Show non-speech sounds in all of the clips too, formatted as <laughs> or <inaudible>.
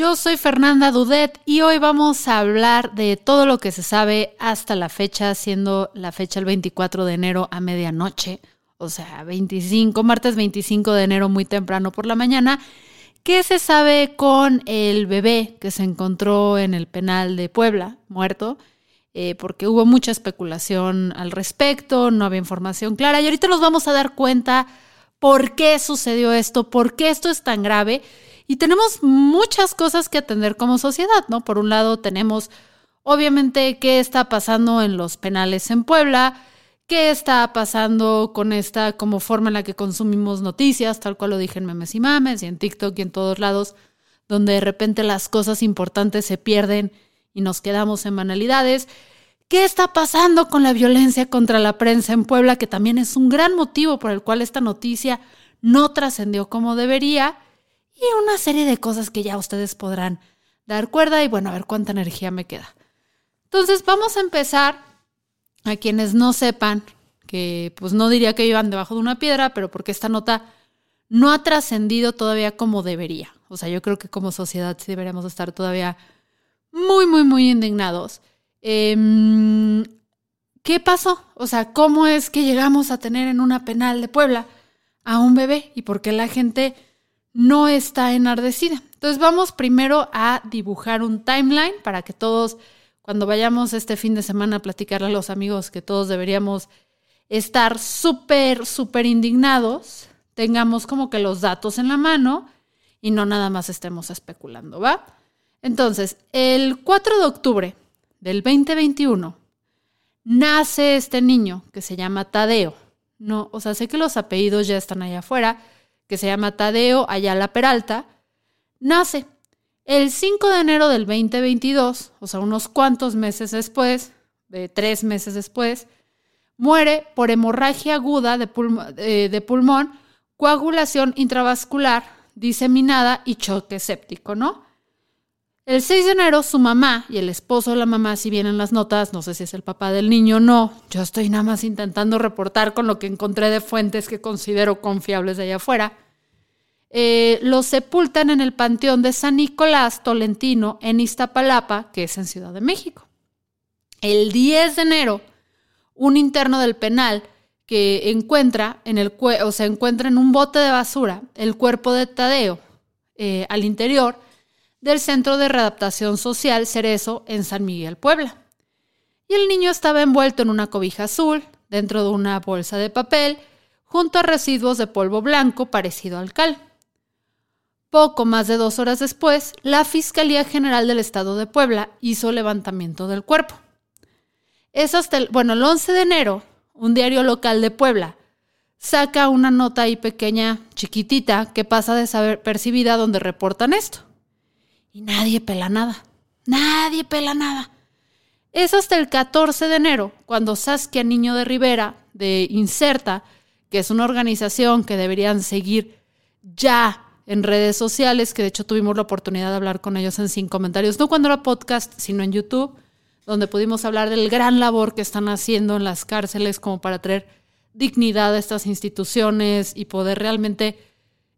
Yo soy Fernanda Dudet y hoy vamos a hablar de todo lo que se sabe hasta la fecha, siendo la fecha el 24 de enero a medianoche, o sea, 25, martes 25 de enero muy temprano por la mañana. ¿Qué se sabe con el bebé que se encontró en el penal de Puebla, muerto? Eh, porque hubo mucha especulación al respecto, no había información clara y ahorita nos vamos a dar cuenta por qué sucedió esto, por qué esto es tan grave y tenemos muchas cosas que atender como sociedad, ¿no? Por un lado tenemos, obviamente, qué está pasando en los penales en Puebla, qué está pasando con esta como forma en la que consumimos noticias, tal cual lo dije en Memes y Mames y en TikTok y en todos lados, donde de repente las cosas importantes se pierden y nos quedamos en banalidades. ¿Qué está pasando con la violencia contra la prensa en Puebla? Que también es un gran motivo por el cual esta noticia no trascendió como debería y una serie de cosas que ya ustedes podrán dar cuerda y bueno, a ver cuánta energía me queda. Entonces vamos a empezar a quienes no sepan, que pues no diría que vivan debajo de una piedra, pero porque esta nota no ha trascendido todavía como debería. O sea, yo creo que como sociedad sí deberíamos estar todavía muy, muy, muy indignados. Em, ¿Qué pasó? O sea, ¿cómo es que llegamos a tener en una penal de Puebla a un bebé? ¿Y por qué la gente no está enardecida. Entonces vamos primero a dibujar un timeline para que todos, cuando vayamos este fin de semana a platicarle a los amigos que todos deberíamos estar súper, súper indignados, tengamos como que los datos en la mano y no nada más estemos especulando, ¿va? Entonces, el 4 de octubre del 2021 nace este niño que se llama Tadeo. No, o sea, sé que los apellidos ya están allá afuera, que se llama Tadeo Ayala Peralta, nace el 5 de enero del 2022, o sea, unos cuantos meses después, de tres meses después, muere por hemorragia aguda de, eh, de pulmón, coagulación intravascular diseminada y choque séptico, ¿no? El 6 de enero su mamá y el esposo de la mamá, si vienen las notas, no sé si es el papá del niño o no, yo estoy nada más intentando reportar con lo que encontré de fuentes que considero confiables de allá afuera, eh, lo sepultan en el Panteón de San Nicolás Tolentino en Iztapalapa, que es en Ciudad de México. El 10 de enero, un interno del penal que encuentra en el o se encuentra en un bote de basura el cuerpo de Tadeo eh, al interior del Centro de Readaptación Social Cerezo en San Miguel, Puebla. Y el niño estaba envuelto en una cobija azul, dentro de una bolsa de papel, junto a residuos de polvo blanco parecido al cal. Poco más de dos horas después, la Fiscalía General del Estado de Puebla hizo levantamiento del cuerpo. Es hasta el, bueno, el 11 de enero, un diario local de Puebla saca una nota ahí pequeña, chiquitita, que pasa desapercibida donde reportan esto. Y nadie pela nada. Nadie pela nada. Es hasta el 14 de enero cuando Saskia Niño de Rivera, de Inserta, que es una organización que deberían seguir ya en redes sociales, que de hecho tuvimos la oportunidad de hablar con ellos en Sin Comentarios, no cuando era podcast, sino en YouTube, donde pudimos hablar del gran labor que están haciendo en las cárceles como para traer dignidad a estas instituciones y poder realmente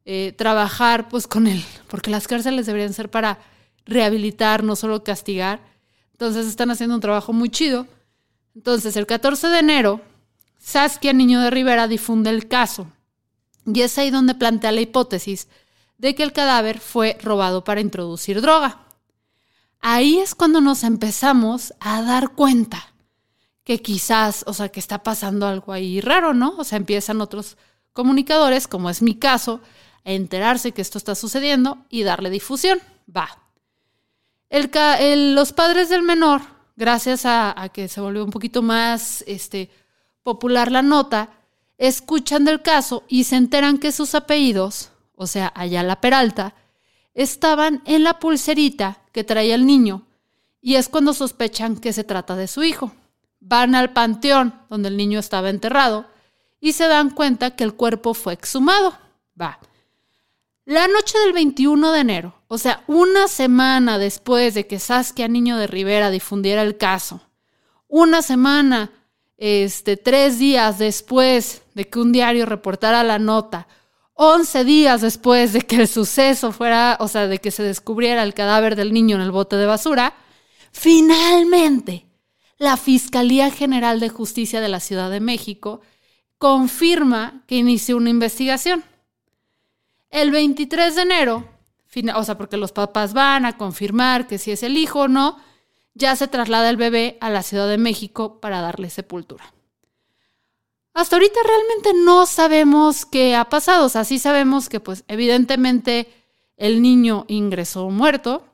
eh, trabajar pues con él, porque las cárceles deberían ser para rehabilitar, no solo castigar. Entonces están haciendo un trabajo muy chido. Entonces el 14 de enero, Saskia Niño de Rivera difunde el caso. Y es ahí donde plantea la hipótesis de que el cadáver fue robado para introducir droga. ahí es cuando nos empezamos a dar cuenta que quizás, o sea, que está pasando algo ahí raro, ¿no? O sea, empiezan otros comunicadores, como es mi caso, enterarse que esto está sucediendo y darle difusión. Va. El, los padres del menor, gracias a, que se volvió un poquito más este, popular la nota, escuchan del caso y se enteran que sus apellidos, o sea, Ayala Peralta, estaban en la pulserita que traía el niño y es cuando sospechan que se trata de su hijo. Van al panteón donde el niño estaba enterrado y se dan cuenta que el cuerpo fue exhumado. Va. La noche del 21 de enero, o sea, una semana después de que Saskia Niño de Rivera difundiera el caso, una semana, este, tres días después de que un diario reportara la nota, 11 días después de que el suceso fuera, o sea, de que se descubriera el cadáver del niño en el bote de basura, finalmente la Fiscalía General de Justicia de la Ciudad de México confirma que inició una investigación. El 23 de enero, o sea, porque los papás van a confirmar que si es el hijo o no, ya se traslada el bebé a la Ciudad de México para darle sepultura. Hasta ahorita realmente no sabemos qué ha pasado. O sea, sí sabemos que, pues, evidentemente el niño ingresó muerto.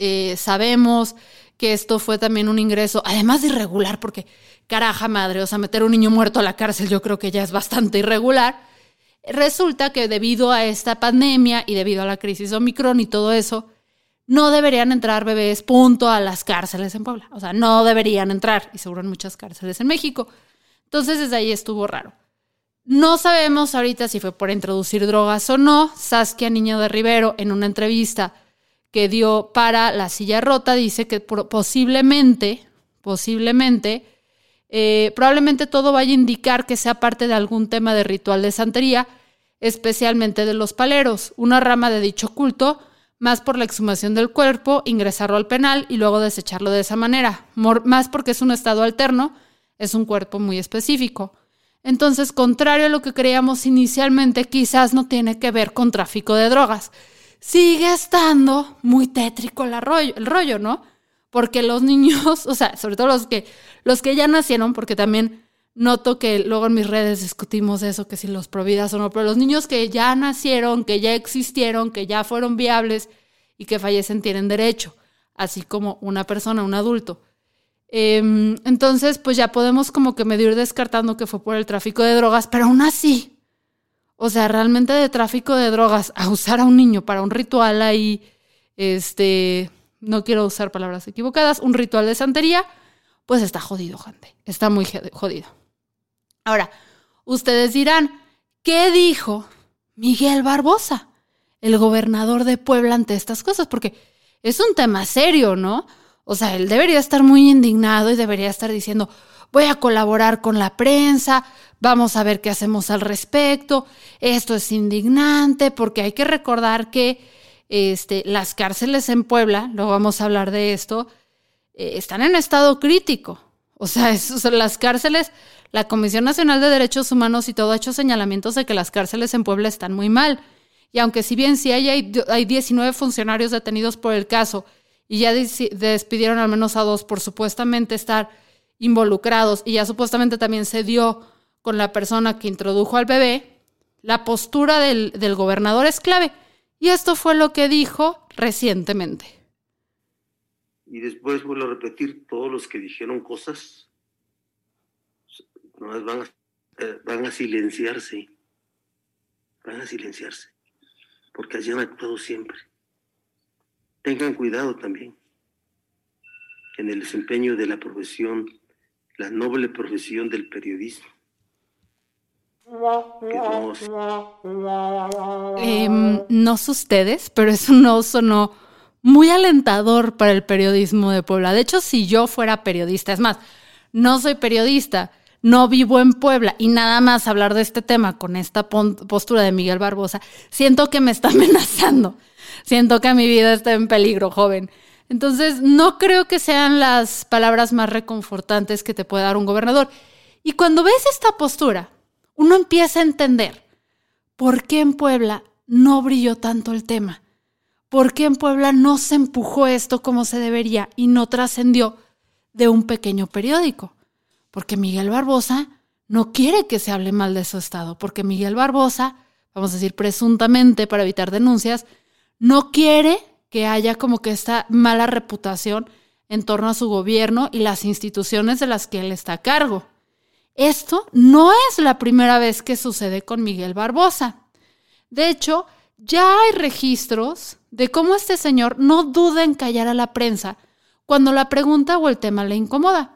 Eh, sabemos que esto fue también un ingreso, además de irregular, porque caraja madre, o sea, meter un niño muerto a la cárcel yo creo que ya es bastante irregular. Resulta que debido a esta pandemia y debido a la crisis Omicron y todo eso, no deberían entrar bebés, punto, a las cárceles en Puebla. O sea, no deberían entrar, y seguro en muchas cárceles en México. Entonces desde ahí estuvo raro. No sabemos ahorita si fue por introducir drogas o no. Saskia Niño de Rivero, en una entrevista que dio para La Silla Rota, dice que posiblemente, posiblemente, eh, probablemente todo vaya a indicar que sea parte de algún tema de ritual de santería, especialmente de los paleros, una rama de dicho culto, más por la exhumación del cuerpo, ingresarlo al penal y luego desecharlo de esa manera, más porque es un estado alterno es un cuerpo muy específico. Entonces, contrario a lo que creíamos inicialmente, quizás no tiene que ver con tráfico de drogas. Sigue estando muy tétrico el el rollo, ¿no? Porque los niños, <laughs> o sea, sobre todo los que, los que ya nacieron, porque también noto que luego en mis redes discutimos eso, que si los providas o no, pero los niños que ya nacieron, que ya existieron, que ya fueron viables y que fallecen tienen derecho, así como una persona, un adulto. Em, entonces, pues ya podemos como que medio ir descartando que fue por el tráfico de drogas, pero aún así, o sea, realmente de tráfico de drogas a usar a un niño para un ritual ahí, este, no quiero usar palabras equivocadas, un ritual de santería, pues está jodido, gente, está muy jodido. Ahora, ustedes dirán, ¿qué dijo Miguel Barbosa, el gobernador de Puebla, ante estas cosas? Porque es un tema serio, ¿no? O sea, él debería estar muy indignado y debería estar diciendo, voy a colaborar con la prensa, vamos a ver qué hacemos al respecto, esto es indignante, porque hay que recordar que este, las cárceles en Puebla, luego vamos a hablar de esto, eh, están en estado crítico. <laughs> O sea, las cárceles, la Comisión Nacional de Derechos Humanos y todo ha hecho señalamientos de que las cárceles en Puebla están muy mal. Y aunque si bien sí hay, hay 19 funcionarios detenidos por el caso, y ya despidieron al menos a dos por supuestamente estar involucrados y ya supuestamente también se dio con la persona que introdujo al bebé, la postura del, del gobernador es clave. Y esto fue lo que dijo recientemente. Y después vuelvo a repetir, todos los que dijeron cosas van a, eh, van a silenciarse, van a silenciarse, porque así han actuado siempre tengan cuidado también en el desempeño de la profesión, la noble profesión del periodismo. Em, no sé ustedes, pero eso no sonó muy alentador para el periodismo de Puebla. De hecho, si yo fuera periodista, es más, no soy periodista, no vivo en Puebla y nada más hablar de este tema con esta postura de Miguel Barbosa, siento que me está <laughs> amenazando siento que mi vida está en peligro, joven. Entonces, no creo que sean las palabras más reconfortantes que te puede dar un gobernador. Y cuando ves esta postura, uno empieza a entender por qué en Puebla no brilló tanto el tema. ¿por qué en Puebla no se empujó esto como se debería y no trascendió de un pequeño periódico? Porque Miguel Barbosa no quiere que se hable mal de su estado, porque Miguel Barbosa, vamos a decir presuntamente para evitar denuncias, no quiere que haya como que esta mala reputación en torno a su gobierno y las instituciones de las que él está a cargo. Esto no es la primera vez que sucede con Miguel Barbosa. De hecho, ya hay registros de cómo este señor no duda en callar a la prensa cuando la pregunta o el tema le incomoda.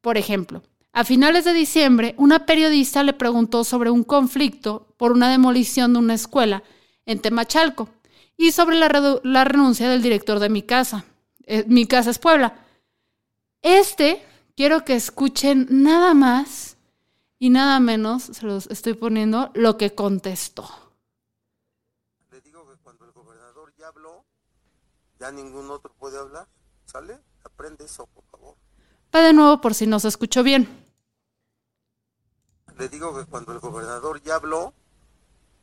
Por ejemplo, a finales de diciembre, una periodista le preguntó sobre un conflicto por una demolición de una escuela en Temachalco y sobre la, renuncia del director de mi casa. Eh, mi casa es Puebla. Este, quiero que escuchen nada más y nada menos, se los estoy poniendo, lo que contestó. Le digo que cuando el gobernador ya habló, ya ningún otro puede hablar. ¿Sale? Aprende eso, por favor. Va de nuevo por si no se escuchó bien. Le digo que cuando el gobernador ya habló,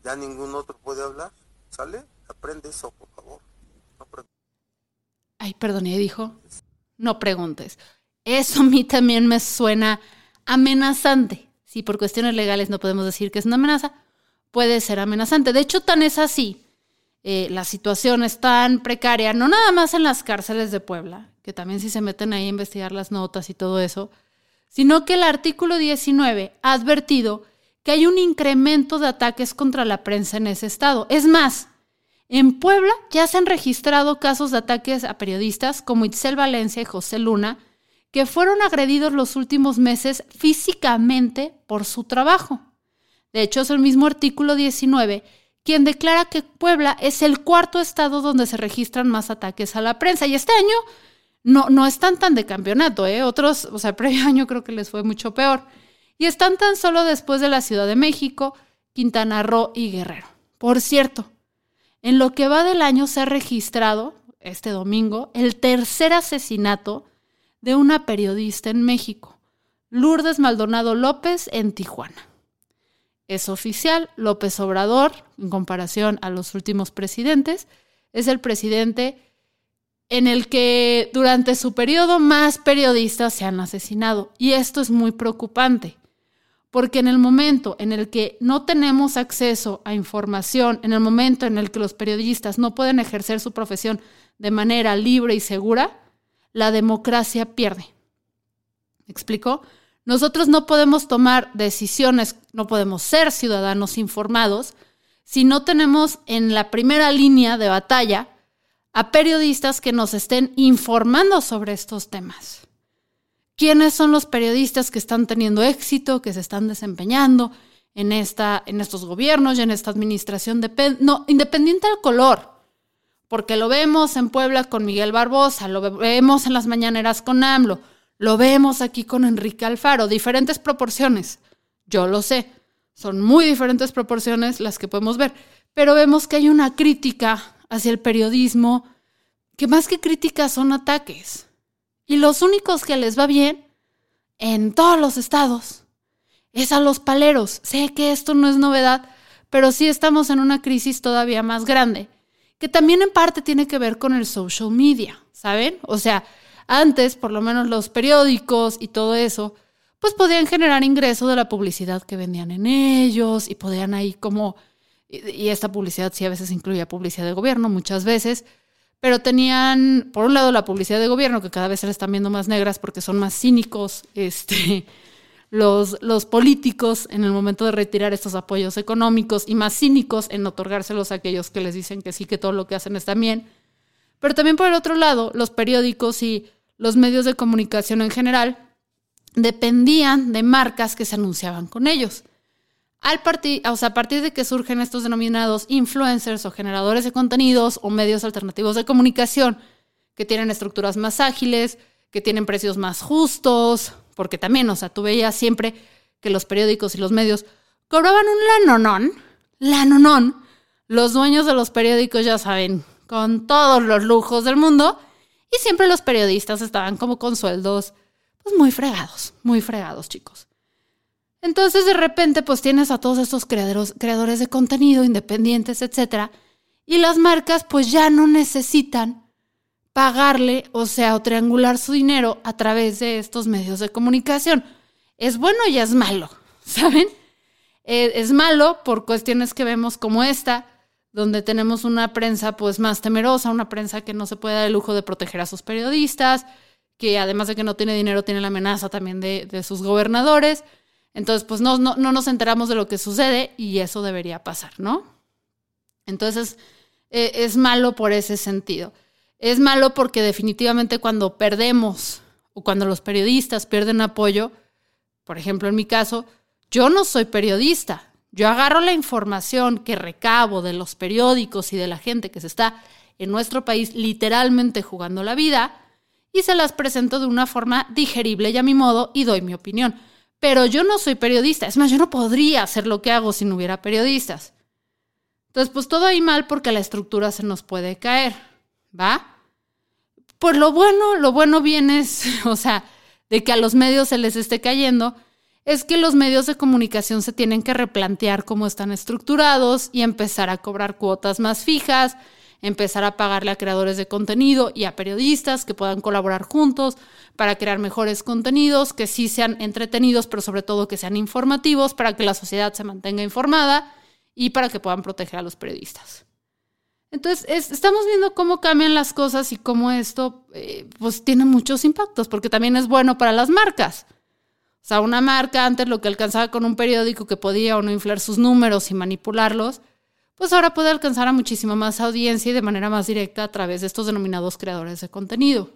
ya ningún otro puede hablar. ¿Sale? Aprende eso, por favor. Ay, perdón, ¿y dijo? No preguntes. Eso a mí también me suena amenazante. Si por cuestiones legales no podemos decir que es una amenaza, puede ser amenazante. De hecho, tan es así. Eh, la situación es tan precaria, no nada más en las cárceles de Puebla, que también si se meten ahí a investigar las notas y todo eso, sino que el artículo 19 ha advertido que hay un incremento de ataques contra la prensa en ese estado. Es más, en Puebla ya se han registrado casos de ataques a periodistas como Itzel Valencia y José Luna, que fueron agredidos los últimos meses físicamente por su trabajo. De hecho, es el mismo artículo 19 quien declara que Puebla es el cuarto estado donde se registran más ataques a la prensa. Y este año no, no están tan de campeonato, ¿eh? Otros, o sea, <laughs> previo año creo que les fue mucho peor. Y están tan solo después de la Ciudad de México, Quintana Roo y Guerrero. Por cierto, en lo que va del año se ha registrado, este domingo, el tercer asesinato de una periodista en México, Lourdes Maldonado López, en Tijuana. Es oficial, López Obrador, en comparación a los últimos presidentes, es el presidente en el que durante su periodo más periodistas se han asesinado. Y esto es muy preocupante porque en el momento en el que no tenemos acceso a información, en el momento en el que los periodistas no pueden ejercer su profesión de manera libre y segura, la democracia pierde. ¿Me explico? Nosotros no podemos tomar decisiones, no podemos ser ciudadanos informados si no tenemos en la primera línea de batalla a periodistas que nos estén informando sobre estos temas quiénes son los periodistas que están teniendo éxito, que se están desempeñando en, esta, en estos gobiernos y en esta administración, no, independiente del color, porque lo vemos en Puebla con Miguel Barbosa, lo vemos en las mañaneras con AMLO, lo vemos aquí con Enrique Alfaro, diferentes proporciones, yo lo sé, son muy diferentes proporciones las que podemos ver, pero vemos que hay una crítica hacia el periodismo, que más que críticas son ataques. Y los únicos que les va bien en todos los estados es a los paleros. Sé que esto no es novedad, pero sí estamos en una crisis todavía más grande, que también en parte tiene que ver con el social media, ¿saben? O sea, antes, por lo menos los periódicos y todo eso, pues podían generar ingreso de la publicidad que vendían en ellos y podían ahí como, y esta publicidad sí a veces incluía publicidad de gobierno, muchas veces, pero tenían, por un lado, la publicidad de gobierno, que cada vez se le están viendo más negras porque son más cínicos este, los, los políticos en el momento de retirar estos apoyos económicos y más cínicos en otorgárselos a aquellos que les dicen que sí, que todo lo que hacen está bien. Pero también por el otro lado, los periódicos y los medios de comunicación en general dependían de marcas que se anunciaban con ellos. Al o sea, a partir de que surgen estos denominados influencers o generadores de contenidos o medios alternativos de comunicación que tienen estructuras más ágiles, que tienen precios más justos, porque también, o sea, tú veías siempre que los periódicos y los medios cobraban un lanonón, lanonón, los dueños de los periódicos ya saben, con todos los lujos del mundo, y siempre los periodistas estaban como con sueldos, pues muy fregados, muy fregados, chicos. Entonces de repente pues tienes a todos estos creadores, creadores de contenido independientes, etcétera, Y las marcas pues ya no necesitan pagarle, o sea, o triangular su dinero a través de estos medios de comunicación. Es bueno y es malo, <laughs> ¿saben? Eh, es malo por cuestiones que vemos como esta, donde tenemos una prensa pues más temerosa, una prensa que no se puede dar el lujo de proteger a sus periodistas, que además de que no tiene dinero, tiene la amenaza también de, sus gobernadores. Entonces, pues no, no, no, nos enteramos de lo que sucede y eso debería pasar, ¿no? Entonces, eh, es malo por ese sentido. Es malo porque definitivamente cuando perdemos o cuando los periodistas pierden apoyo, por ejemplo, en mi caso, yo no soy periodista. Yo agarro la información que recabo de los periódicos y de la gente que se está en nuestro país literalmente jugando la vida y se las presento de una forma digerible y a mi modo y doy mi opinión. Pero yo no soy periodista. Es más, yo no podría hacer lo que hago si no hubiera periodistas. Entonces, pues todo ahí mal porque la estructura se nos puede caer. ¿Va? Pues lo bueno, lo bueno viene, <laughs> o sea, de que a los medios se les esté cayendo, es que los medios de comunicación se tienen que replantear cómo están estructurados y empezar a cobrar cuotas más fijas, empezar a pagarle a creadores de contenido y a periodistas que puedan colaborar juntos para crear mejores contenidos, que sí sean entretenidos, pero sobre todo que sean informativos para que la sociedad se mantenga informada y para que puedan proteger a los periodistas. Entonces, estamos viendo cómo cambian las cosas y cómo esto eh, pues tiene muchos impactos, porque también es bueno para las marcas. O sea, una marca antes lo que alcanzaba con un periódico que podía o no inflar sus números y manipularlos, pues ahora puede alcanzar a muchísima más audiencia y de manera más directa a través de estos denominados creadores de contenido.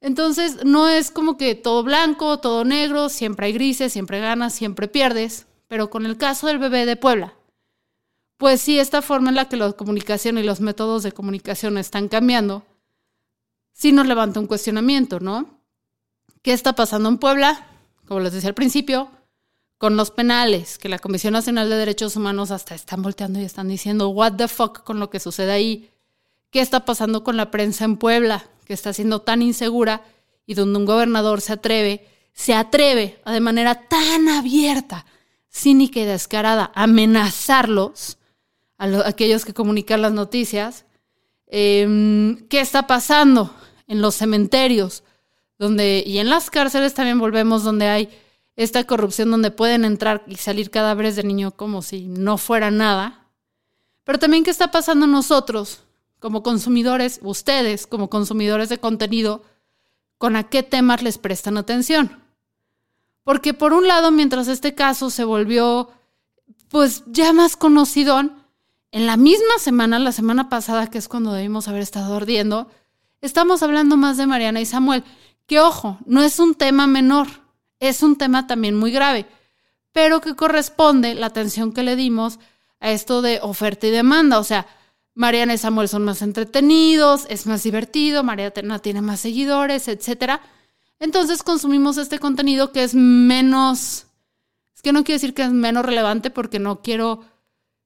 Entonces, no es como que todo blanco, todo negro, siempre hay grises, siempre ganas, siempre pierdes, pero con el caso del bebé de Puebla, pues sí, esta forma en la que la comunicación y los métodos de comunicación están cambiando, sí nos levanta un cuestionamiento, ¿no? ¿Qué está pasando en Puebla? Como les decía al principio, con los penales, que la Comisión Nacional de Derechos Humanos hasta están volteando y están diciendo, what the fuck con lo que sucede ahí. ¿Qué está pasando con la prensa en Puebla, que está siendo tan insegura y donde un gobernador se atreve, se atreve a de manera tan abierta, cínica y descarada, amenazarlos, a, aquellos que comunican las noticias? Em, ¿Qué está pasando en los cementerios? Donde, y en las cárceles también volvemos donde hay esta corrupción donde pueden entrar y salir cadáveres de niño como si no fuera nada. Pero también qué está pasando nosotros como consumidores, ustedes como consumidores de contenido, con a qué temas les prestan atención. Porque por un lado, mientras este caso se volvió pues ya más conocido, en la misma semana, la semana pasada, que es cuando debimos haber estado ardiendo, estamos hablando más de Mariana y Samuel, que ojo, no es un tema menor es un tema también muy grave, pero que corresponde la atención que le dimos a esto de oferta y demanda. O sea, Mariana y Samuel son más entretenidos, es más divertido, Mariana tiene más seguidores, etc. Entonces consumimos este contenido que es menos, es que no quiero decir que es menos relevante porque no quiero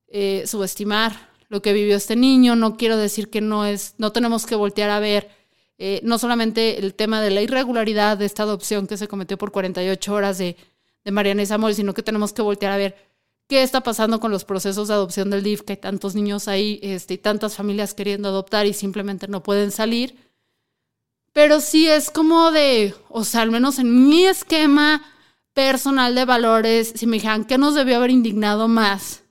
eh, subestimar lo que vivió este niño, no quiero decir que no es, no tenemos que voltear a ver eh, no solamente el tema de la irregularidad de esta adopción que se cometió por 48 horas de, de Mariana y sino que tenemos que voltear a ver qué está pasando con los procesos de adopción del DIF, que hay tantos niños ahí este, y tantas familias queriendo adoptar y simplemente no pueden salir. Pero sí es como de, o sea, al menos en mi esquema personal de valores, si me dijeran qué nos debió haber indignado más,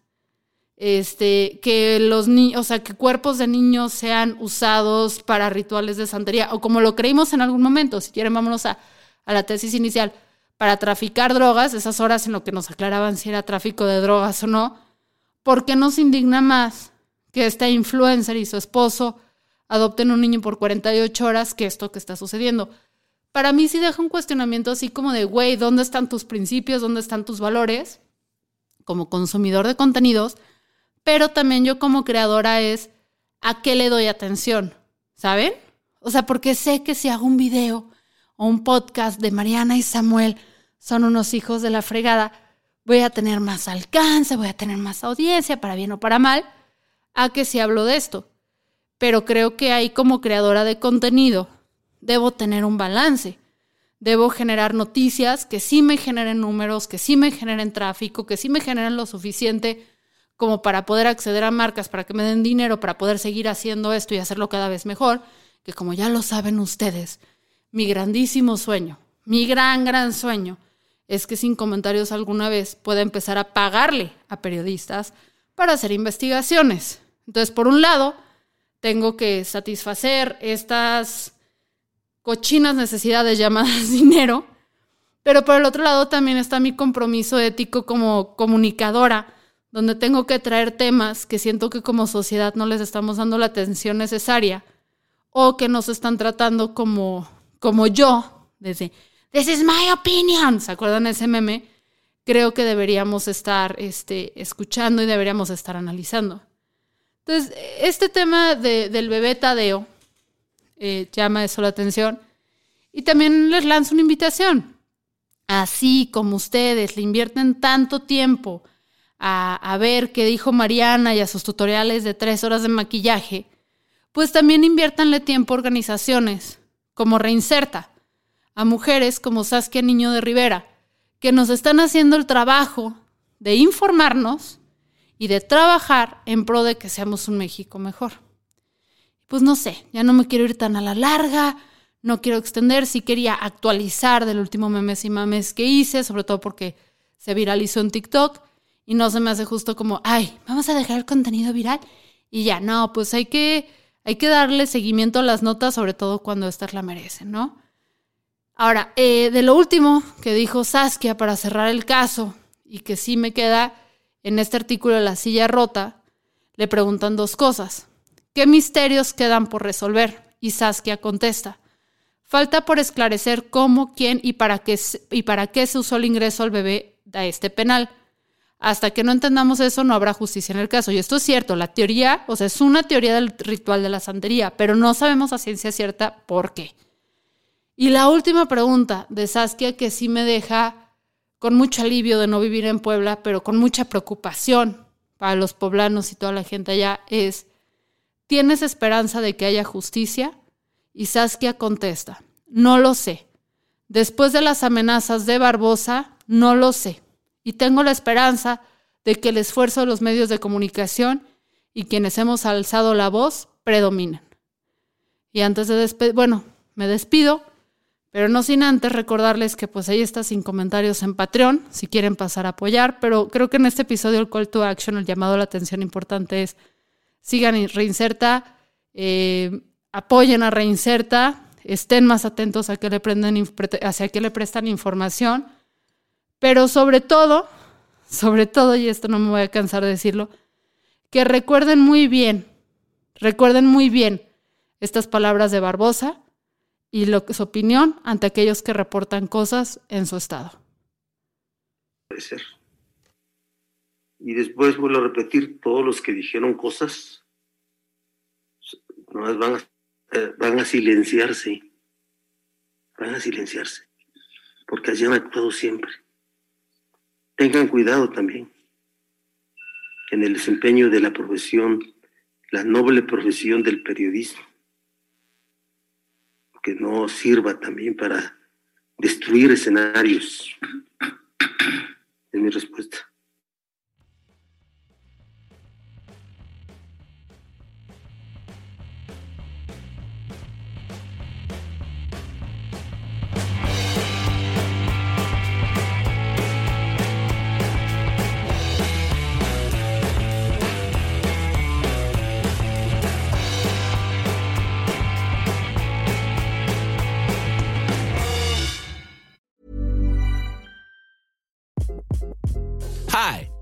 este, que los niños, o sea, que cuerpos de niños sean usados para rituales de santería, o como lo creímos en algún momento, si quieren vámonos a, la tesis inicial, para traficar drogas, esas horas en lo que nos aclaraban si era tráfico de drogas o no, ¿por qué nos indigna más que esta influencer y su esposo adopten un niño por 48 horas que esto que está sucediendo? Para mí sí deja un cuestionamiento así como de, güey, ¿dónde están tus principios? ¿Dónde están tus valores? Como consumidor de contenidos, pero también yo como creadora es a qué le doy atención, ¿saben? O sea, porque sé que si hago un video o un podcast de Mariana y Samuel, son unos hijos de la fregada, voy a tener más alcance, voy a tener más audiencia, para bien o para mal, a que si hablo de esto. Pero creo que ahí como creadora de contenido debo tener un balance. Debo generar noticias que sí me generen números, que sí me generen tráfico, que sí me generen lo suficiente como para poder acceder a marcas, para que me den dinero, para poder seguir haciendo esto y hacerlo cada vez mejor, que como ya lo saben ustedes, mi grandísimo sueño, mi gran, gran sueño, es que sin comentarios alguna vez pueda empezar a pagarle a periodistas para hacer investigaciones. Entonces, por un lado, tengo que satisfacer estas cochinas necesidades llamadas <laughs> dinero, pero por el otro lado también está mi compromiso ético como comunicadora, donde tengo que traer temas que siento que como sociedad no les estamos dando la atención necesaria o que nos están tratando como, como yo, desde, this is my opinion, ¿se acuerdan ese meme? Creo que deberíamos estar este, escuchando y deberíamos estar analizando. Entonces, este tema del bebé Tadeo eh, llama eso la atención. Y también les lanzo una invitación. Así como ustedes le invierten tanto tiempo a, ver qué dijo Mariana y a sus tutoriales de tres horas de maquillaje, pues también inviértanle tiempo a organizaciones como Reinserta, a mujeres como Saskia Niño de Rivera, que nos están haciendo el trabajo de informarnos y de trabajar en pro de que seamos un México mejor. Pues no sé, ya no me quiero ir tan a la larga, no quiero extender, sí quería actualizar del último memes y mames que hice, sobre todo porque se viralizó en TikTok y no se me hace justo como, ay, vamos a dejar el contenido viral y ya, no, pues hay que, hay que darle seguimiento a las notas, sobre todo cuando estas la merecen, ¿no? Ahora, eh, de lo último que dijo Saskia para cerrar el caso y que sí me queda en este artículo de La silla rota, le preguntan dos cosas. ¿Qué misterios quedan por resolver? Y Saskia contesta. Falta por esclarecer cómo, quién y para qué, y para qué se usó el ingreso al bebé a este penal. Hasta que no entendamos eso, no habrá justicia en el caso. Y esto es cierto, la teoría, o sea, es una teoría del ritual de la santería, pero no sabemos a ciencia cierta por qué. Y la última pregunta de Saskia, que sí me deja con mucho alivio de no vivir en Puebla, pero con mucha preocupación para los poblanos y toda la gente allá, es, ¿tienes esperanza de que haya justicia? Y Saskia contesta, no lo sé. Después de las amenazas de Barbosa, no lo sé. Y tengo la esperanza de que el esfuerzo de los medios de comunicación y quienes hemos alzado la voz predominen. Y antes de despedir, bueno, me despido pero no sin antes recordarles que pues ahí está sin comentarios en Patreon, si quieren pasar a apoyar, pero creo que en este episodio el call to action, el llamado a la atención importante es sigan y Reinserta, eh, apoyen a Reinserta, estén más atentos a que le hacia que le prestan información, pero sobre todo, sobre todo, y esto no me voy a cansar de decirlo, que recuerden muy bien, recuerden muy bien estas palabras de Barbosa, y su opinión ante aquellos que reportan cosas en su estado. Y después vuelvo a repetir, todos los que dijeron cosas no van a, eh, van a silenciarse, van a silenciarse, porque allí han actuado siempre. Tengan cuidado también en el desempeño de la profesión, la noble profesión del periodismo que no sirva también para destruir escenarios. Es mi respuesta.